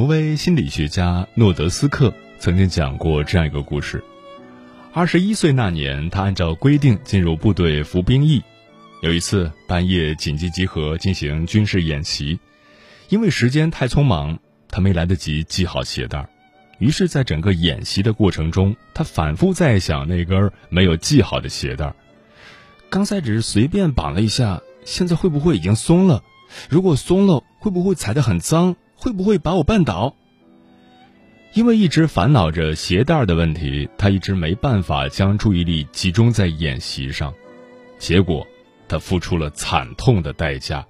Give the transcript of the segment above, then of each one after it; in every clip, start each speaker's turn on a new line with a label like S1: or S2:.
S1: 挪威心理学家诺德斯克曾经讲过这样一个故事：二十一岁那年，他按照规定进入部队服兵役。有一次半夜紧急集合进行军事演习，因为时间太匆忙，他没来得及系好鞋带于是，在整个演习的过程中，他反复在想那根没有系好的鞋带刚才只是随便绑了一下，现在会不会已经松了？如果松了，会不会踩得很脏？会不会把我绊倒？因为一直烦恼着鞋带的问题，他一直没办法将注意力集中在演习上，结果他付出了惨痛的代价，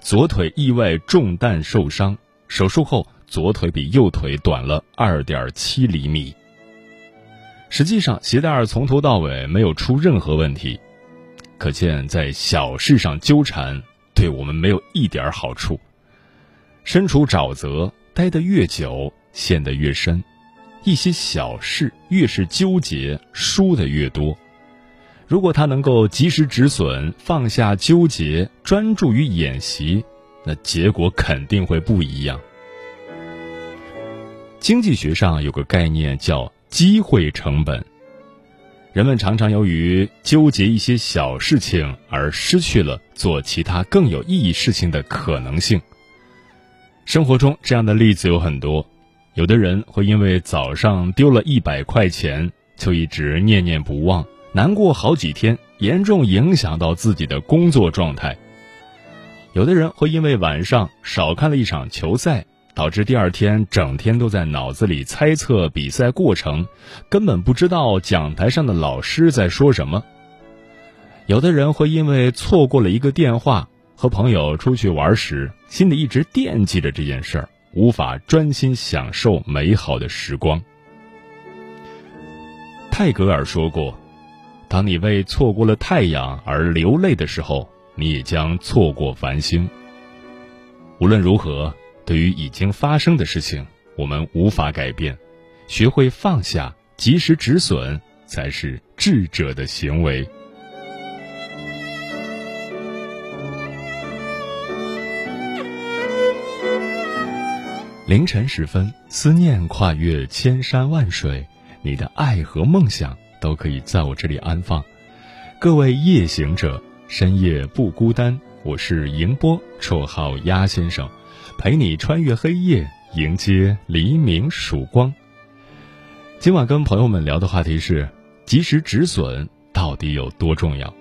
S1: 左腿意外中弹受伤，手术后左腿比右腿短了二点七厘米。实际上，鞋带从头到尾没有出任何问题，可见在小事上纠缠对我们没有一点好处。身处沼泽，待得越久，陷得越深。一些小事越是纠结，输的越多。如果他能够及时止损，放下纠结，专注于演习，那结果肯定会不一样。经济学上有个概念叫机会成本。人们常常由于纠结一些小事情而失去了做其他更有意义事情的可能性。生活中这样的例子有很多，有的人会因为早上丢了一百块钱，就一直念念不忘，难过好几天，严重影响到自己的工作状态；有的人会因为晚上少看了一场球赛，导致第二天整天都在脑子里猜测比赛过程，根本不知道讲台上的老师在说什么；有的人会因为错过了一个电话。和朋友出去玩时，心里一直惦记着这件事儿，无法专心享受美好的时光。泰戈尔说过：“当你为错过了太阳而流泪的时候，你也将错过繁星。”无论如何，对于已经发生的事情，我们无法改变，学会放下，及时止损，才是智者的行为。凌晨时分，思念跨越千山万水，你的爱和梦想都可以在我这里安放。各位夜行者，深夜不孤单。我是迎波，绰号鸭先生，陪你穿越黑夜，迎接黎明曙光。今晚跟朋友们聊的话题是：及时止损到底有多重要？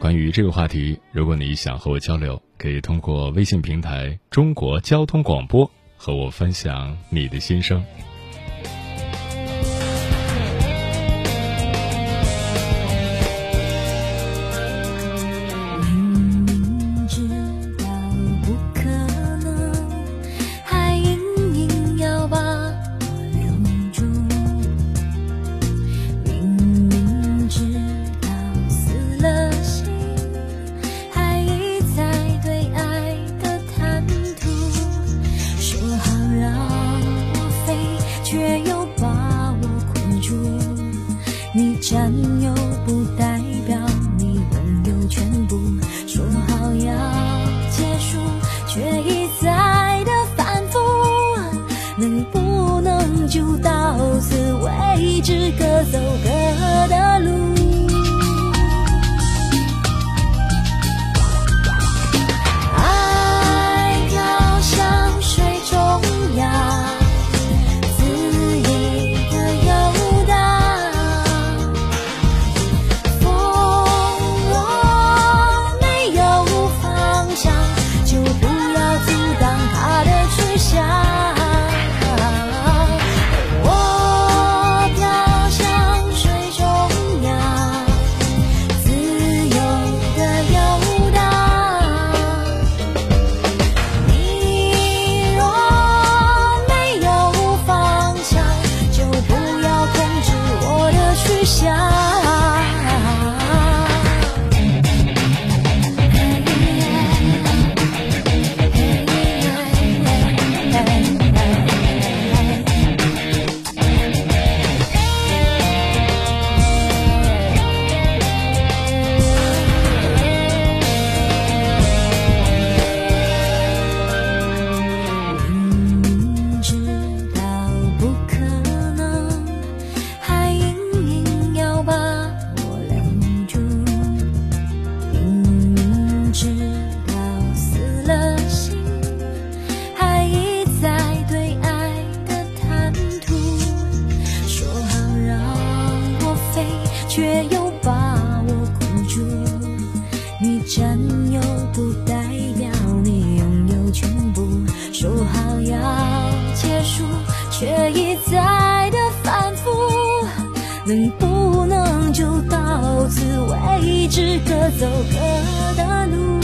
S1: 关于这个话题，如果你想和我交流，可以通过微信平台“中国交通广播”。和我分享你的心声。
S2: 一直各走各的路。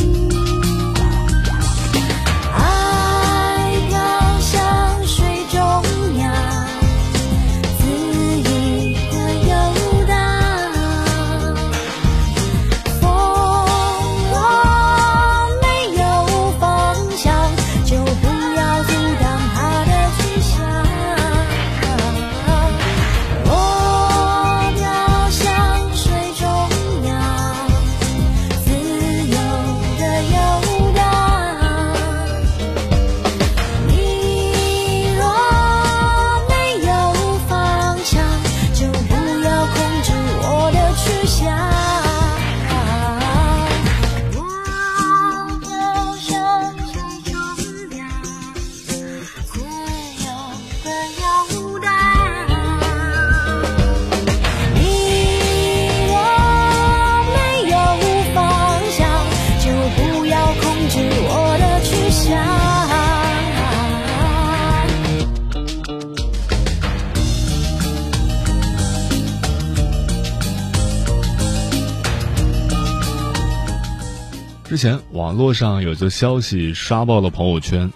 S1: 前网络上有则消息刷爆了朋友圈，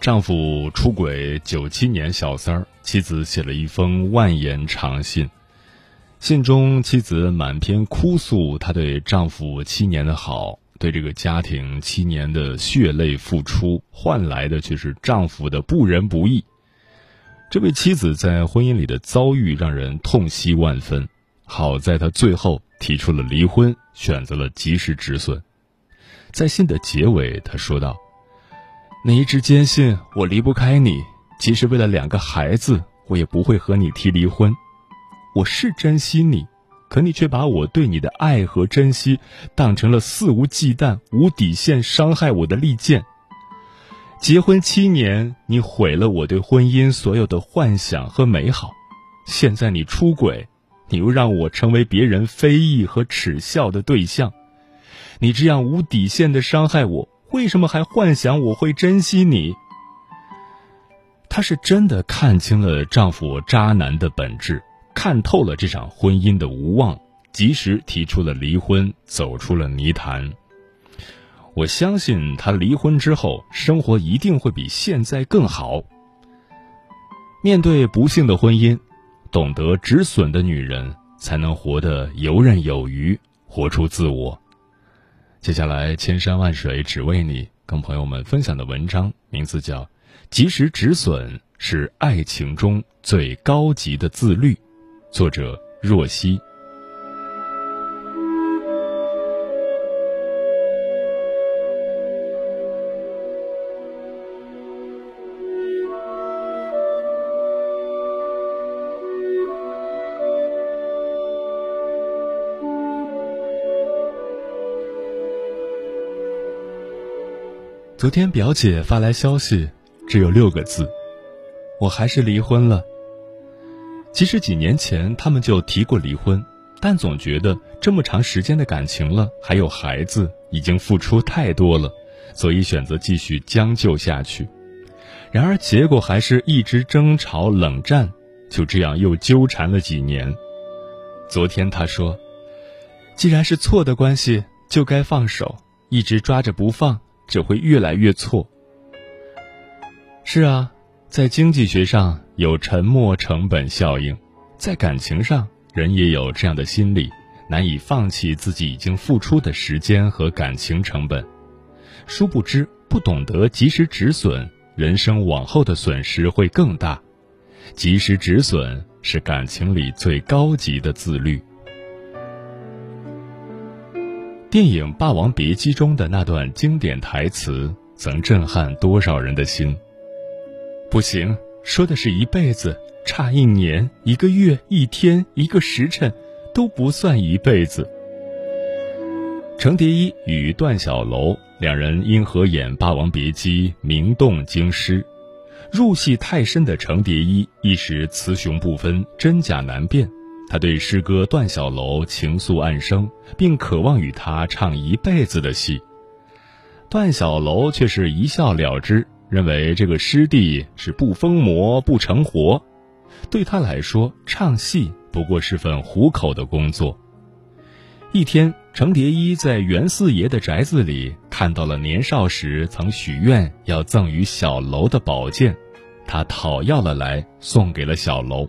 S1: 丈夫出轨九七年小三儿，妻子写了一封万言长信。信中，妻子满篇哭诉她对丈夫七年的好，对这个家庭七年的血泪付出，换来的却是丈夫的不仁不义。这位妻子在婚姻里的遭遇让人痛惜万分。好在她最后提出了离婚，选择了及时止损。在信的结尾，他说道：“你一直坚信我离不开你，即使为了两个孩子，我也不会和你提离婚。我是珍惜你，可你却把我对你的爱和珍惜当成了肆无忌惮、无底线伤害我的利剑。结婚七年，你毁了我对婚姻所有的幻想和美好。现在你出轨，你又让我成为别人非议和耻笑的对象。”你这样无底线的伤害我，为什么还幻想我会珍惜你？她是真的看清了丈夫渣男的本质，看透了这场婚姻的无望，及时提出了离婚，走出了泥潭。我相信她离婚之后，生活一定会比现在更好。面对不幸的婚姻，懂得止损的女人，才能活得游刃有余，活出自我。接下来，千山万水只为你，跟朋友们分享的文章名字叫《及时止损是爱情中最高级的自律》，作者若曦。昨天表姐发来消息，只有六个字：“我还是离婚了。”其实几年前他们就提过离婚，但总觉得这么长时间的感情了，还有孩子，已经付出太多了，所以选择继续将就下去。然而结果还是一直争吵冷战，就这样又纠缠了几年。昨天她说：“既然是错的关系，就该放手，一直抓着不放。”只会越来越错。是啊，在经济学上有沉没成本效应，在感情上人也有这样的心理，难以放弃自己已经付出的时间和感情成本。殊不知，不懂得及时止损，人生往后的损失会更大。及时止损是感情里最高级的自律。电影《霸王别姬》中的那段经典台词，曾震撼多少人的心。不行，说的是一辈子，差一年、一个月、一天、一个时辰，都不算一辈子。程蝶衣与段小楼两人因合演《霸王别姬》名动京师，入戏太深的程蝶衣一时雌雄不分，真假难辨。他对师哥段小楼情愫暗生，并渴望与他唱一辈子的戏。段小楼却是一笑了之，认为这个师弟是不疯魔不成活，对他来说，唱戏不过是份糊口的工作。一天，程蝶衣在袁四爷的宅子里看到了年少时曾许愿要赠与小楼的宝剑，他讨要了来，送给了小楼，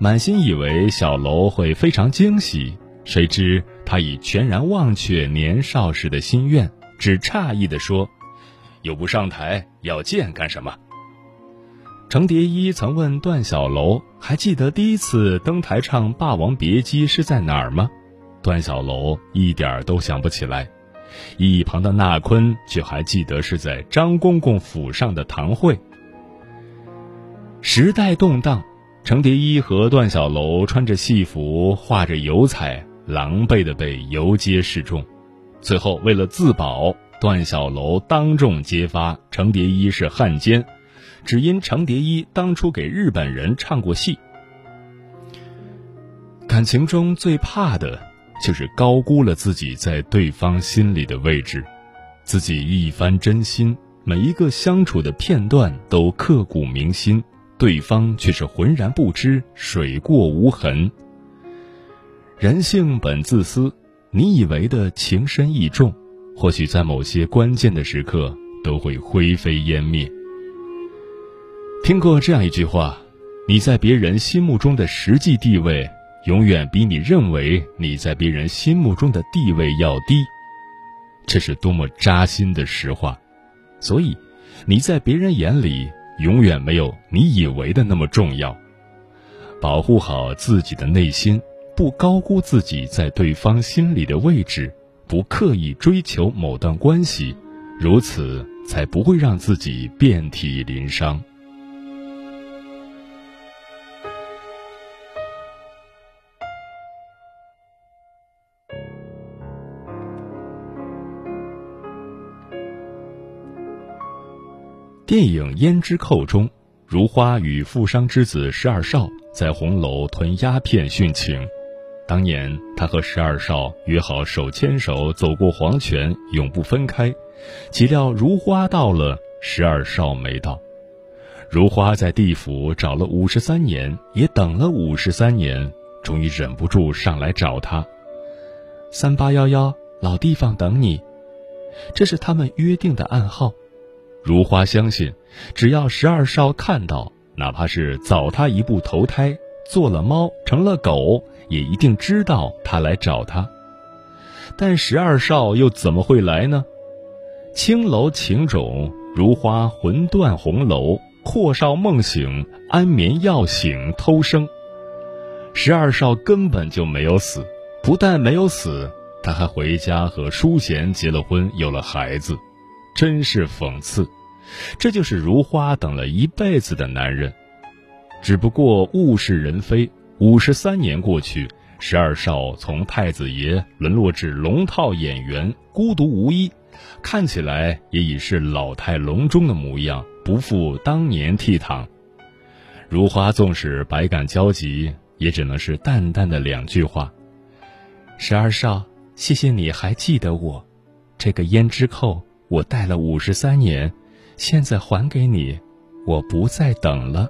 S1: 满心以为小楼会非常惊喜，谁知他已全然忘却年少时的心愿，只诧异地说：“又不上台，要剑干什么？”程蝶衣曾问段小楼：“还记得第一次登台唱《霸王别姬》是在哪儿吗？”段小楼一点都想不起来，一旁的纳坤却还记得是在张公公府上的堂会。时代动荡，程蝶衣和段小楼穿着戏服，画着油彩，狼狈的被游街示众。最后为了自保，段小楼当众揭发程蝶衣是汉奸，只因程蝶衣当初给日本人唱过戏。感情中最怕的。就是高估了自己在对方心里的位置，自己一番真心，每一个相处的片段都刻骨铭心，对方却是浑然不知，水过无痕。人性本自私，你以为的情深意重，或许在某些关键的时刻都会灰飞烟灭。听过这样一句话：你在别人心目中的实际地位。永远比你认为你在别人心目中的地位要低，这是多么扎心的实话。所以，你在别人眼里永远没有你以为的那么重要。保护好自己的内心，不高估自己在对方心里的位置，不刻意追求某段关系，如此才不会让自己遍体鳞伤。电影《胭脂扣》中，如花与富商之子十二少在红楼囤鸦片殉情。当年他和十二少约好手牵手走过黄泉，永不分开。岂料如花到了，十二少没到。如花在地府找了五十三年，也等了五十三年，终于忍不住上来找他。三八幺幺老地方等你，这是他们约定的暗号。如花相信，只要十二少看到，哪怕是早他一步投胎做了猫成了狗，也一定知道他来找他。但十二少又怎么会来呢？青楼情种，如花魂断红楼，阔少梦醒，安眠药醒偷生。十二少根本就没有死，不但没有死，他还回家和淑贤结了婚，有了孩子，真是讽刺。这就是如花等了一辈子的男人，只不过物是人非。五十三年过去，十二少从太子爷沦落至龙套演员，孤独无依，看起来也已是老态龙钟的模样，不复当年倜傥。如花纵使百感交集，也只能是淡淡的两句话：“十二少，谢谢你还记得我，这个胭脂扣我戴了五十三年。”现在还给你，我不再等了。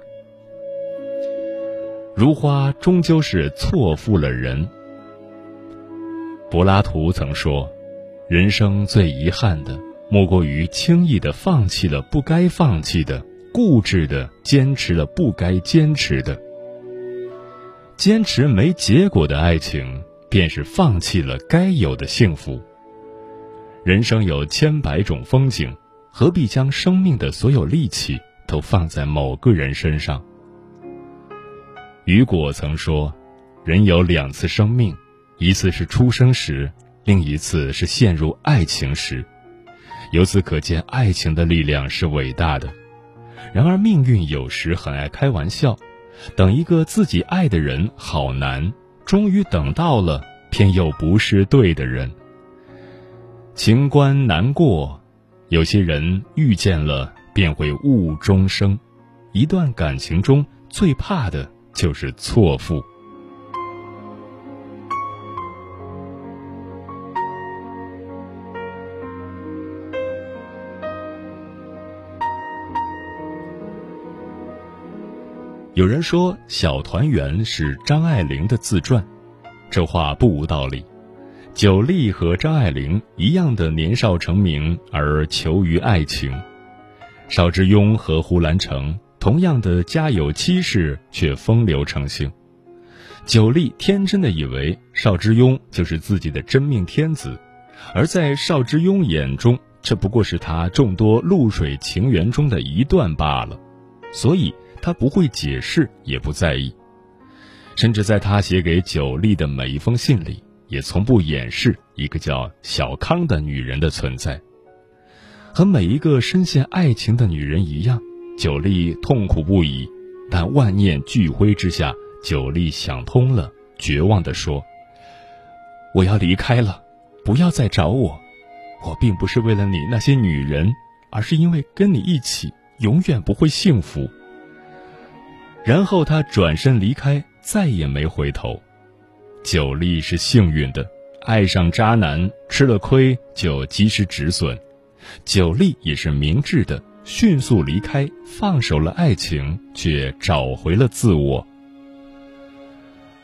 S1: 如花终究是错付了人。柏拉图曾说：“人生最遗憾的，莫过于轻易的放弃了不该放弃的，固执的坚持了不该坚持的。坚持没结果的爱情，便是放弃了该有的幸福。人生有千百种风景。”何必将生命的所有力气都放在某个人身上？雨果曾说：“人有两次生命，一次是出生时，另一次是陷入爱情时。由此可见，爱情的力量是伟大的。然而，命运有时很爱开玩笑，等一个自己爱的人好难，终于等到了，偏又不是对的人。情关难过。”有些人遇见了便会误终生，一段感情中最怕的就是错付。有人说《小团圆》是张爱玲的自传，这话不无道理。九莉和张爱玲一样的年少成名而求于爱情，邵之庸和胡兰成同样的家有妻室却风流成性。九莉天真的以为邵之庸就是自己的真命天子，而在邵之庸眼中，这不过是他众多露水情缘中的一段罢了，所以他不会解释，也不在意，甚至在他写给九莉的每一封信里。也从不掩饰一个叫小康的女人的存在。和每一个深陷爱情的女人一样，九莉痛苦不已，但万念俱灰之下，九莉想通了，绝望地说：“我要离开了，不要再找我。我并不是为了你那些女人，而是因为跟你一起永远不会幸福。”然后他转身离开，再也没回头。九莉是幸运的，爱上渣男吃了亏就及时止损；九莉也是明智的，迅速离开，放手了爱情，却找回了自我。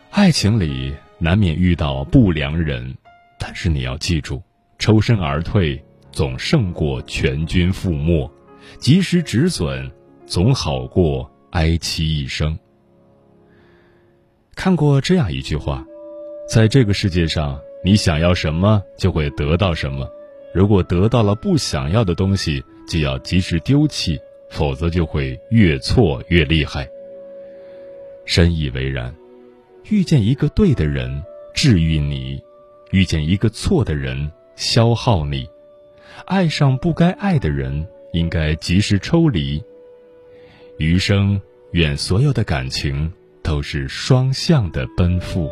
S1: 爱情里难免遇到不良人，但是你要记住，抽身而退总胜过全军覆没，及时止损总好过哀戚一生。看过这样一句话。在这个世界上，你想要什么就会得到什么。如果得到了不想要的东西，就要及时丢弃，否则就会越错越厉害。深以为然。遇见一个对的人，治愈你；遇见一个错的人，消耗你。爱上不该爱的人，应该及时抽离。余生，愿所有的感情都是双向的奔赴。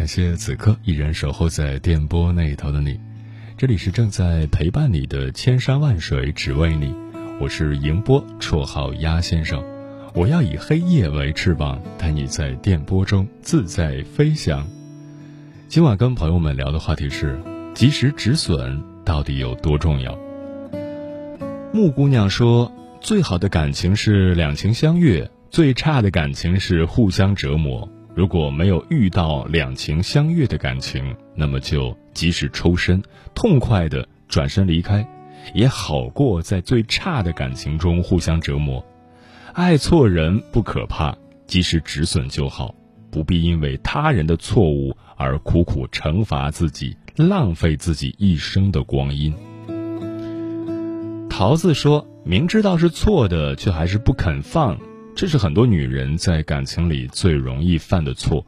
S1: 感谢此刻依然守候在电波那一头的你，这里是正在陪伴你的千山万水只为你，我是迎波，绰号鸭先生，我要以黑夜为翅膀，带你在电波中自在飞翔。今晚跟朋友们聊的话题是：及时止损到底有多重要？木姑娘说，最好的感情是两情相悦，最差的感情是互相折磨。如果没有遇到两情相悦的感情，那么就及时抽身，痛快的转身离开，也好过在最差的感情中互相折磨。爱错人不可怕，及时止损就好，不必因为他人的错误而苦苦惩罚自己，浪费自己一生的光阴。桃子说明知道是错的，却还是不肯放。这是很多女人在感情里最容易犯的错。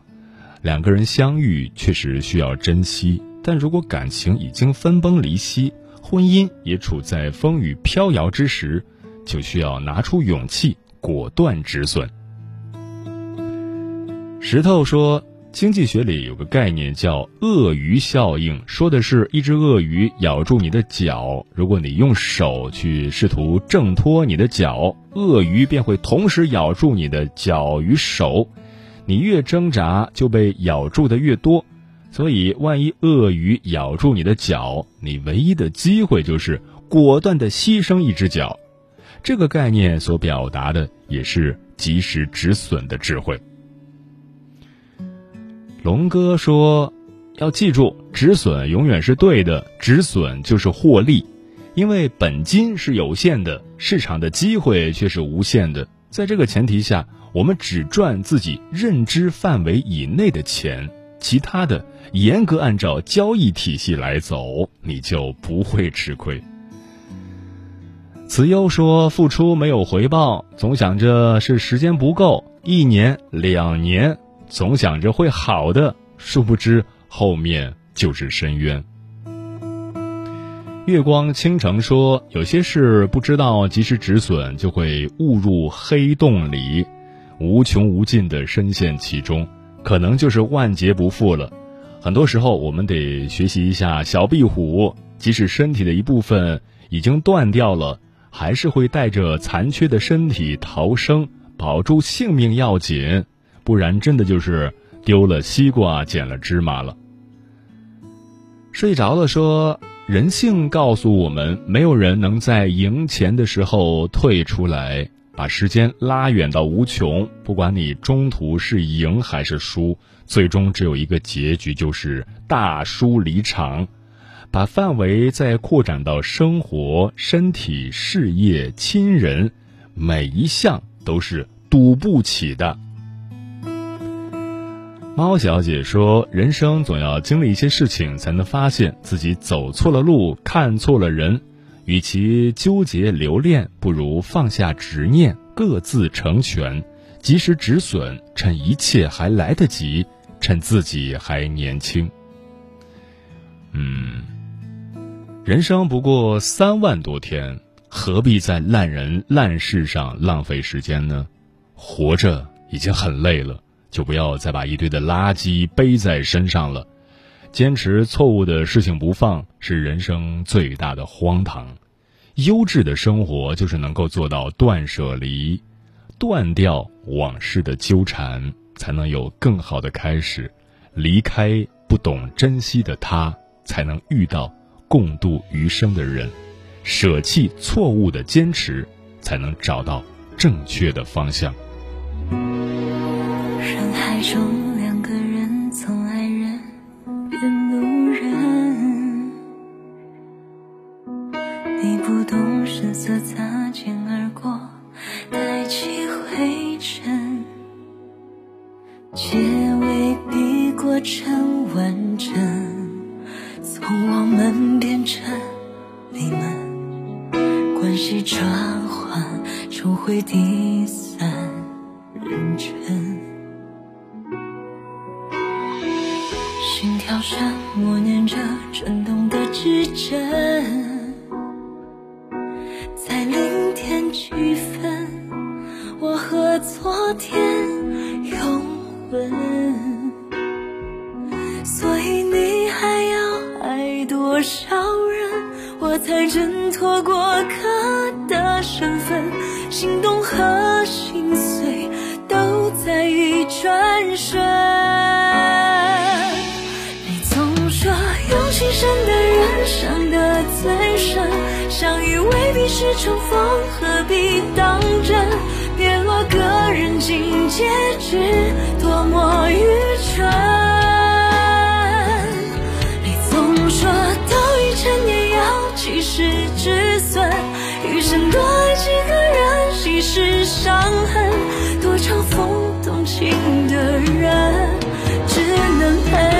S1: 两个人相遇确实需要珍惜，但如果感情已经分崩离析，婚姻也处在风雨飘摇之时，就需要拿出勇气，果断止损。石头说。经济学里有个概念叫鳄鱼效应，说的是一只鳄鱼咬住你的脚，如果你用手去试图挣脱你的脚，鳄鱼便会同时咬住你的脚与手，你越挣扎就被咬住的越多，所以万一鳄鱼咬住你的脚，你唯一的机会就是果断的牺牲一只脚。这个概念所表达的也是及时止损的智慧。龙哥说：“要记住，止损永远是对的，止损就是获利，因为本金是有限的，市场的机会却是无限的。在这个前提下，我们只赚自己认知范围以内的钱，其他的严格按照交易体系来走，你就不会吃亏。”慈优说：“付出没有回报，总想着是时间不够，一年两年。”总想着会好的，殊不知后面就是深渊。月光倾城说：“有些事不知道及时止损，就会误入黑洞里，无穷无尽的深陷其中，可能就是万劫不复了。很多时候，我们得学习一下小壁虎，即使身体的一部分已经断掉了，还是会带着残缺的身体逃生，保住性命要紧，不然真的就是丢了西瓜捡了芝麻了。”睡着了说。人性告诉我们，没有人能在赢钱的时候退出来，把时间拉远到无穷。不管你中途是赢还是输，最终只有一个结局，就是大输离场。把范围再扩展到生活、身体、事业、亲人，每一项都是赌不起的。猫小姐说：“人生总要经历一些事情，才能发现自己走错了路，看错了人。与其纠结留恋，不如放下执念，各自成全，及时止损，趁一切还来得及，趁自己还年轻。”嗯，人生不过三万多天，何必在烂人烂事上浪费时间呢？活着已经很累了。就不要再把一堆的垃圾背在身上了，坚持错误的事情不放是人生最大的荒唐。优质的生活就是能够做到断舍离，断掉往事的纠缠，才能有更好的开始。离开不懂珍惜的他，才能遇到共度余生的人。舍弃错误的坚持，才能找到正确的方向。
S2: 中多少人，我才挣脱过客的身份，心动和心碎都在一转瞬。你总说，用情深的人伤得最深，相遇未必是重逢，何必当真？别落个人尽皆知，多么愚蠢。要及时止损，余生多爱几个人，稀释伤痕，多嘲讽动情的人，只能陪。